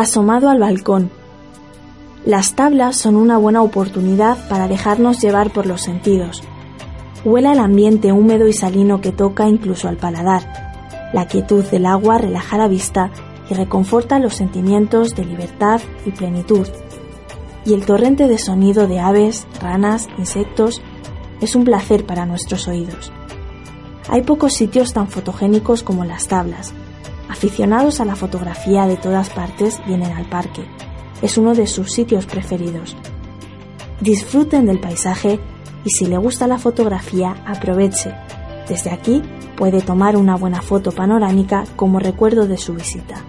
asomado al balcón. Las tablas son una buena oportunidad para dejarnos llevar por los sentidos. Huela el ambiente húmedo y salino que toca incluso al paladar. La quietud del agua relaja la vista y reconforta los sentimientos de libertad y plenitud. Y el torrente de sonido de aves, ranas, insectos es un placer para nuestros oídos. Hay pocos sitios tan fotogénicos como las tablas, Aficionados a la fotografía de todas partes vienen al parque. Es uno de sus sitios preferidos. Disfruten del paisaje y si le gusta la fotografía, aproveche. Desde aquí puede tomar una buena foto panorámica como recuerdo de su visita.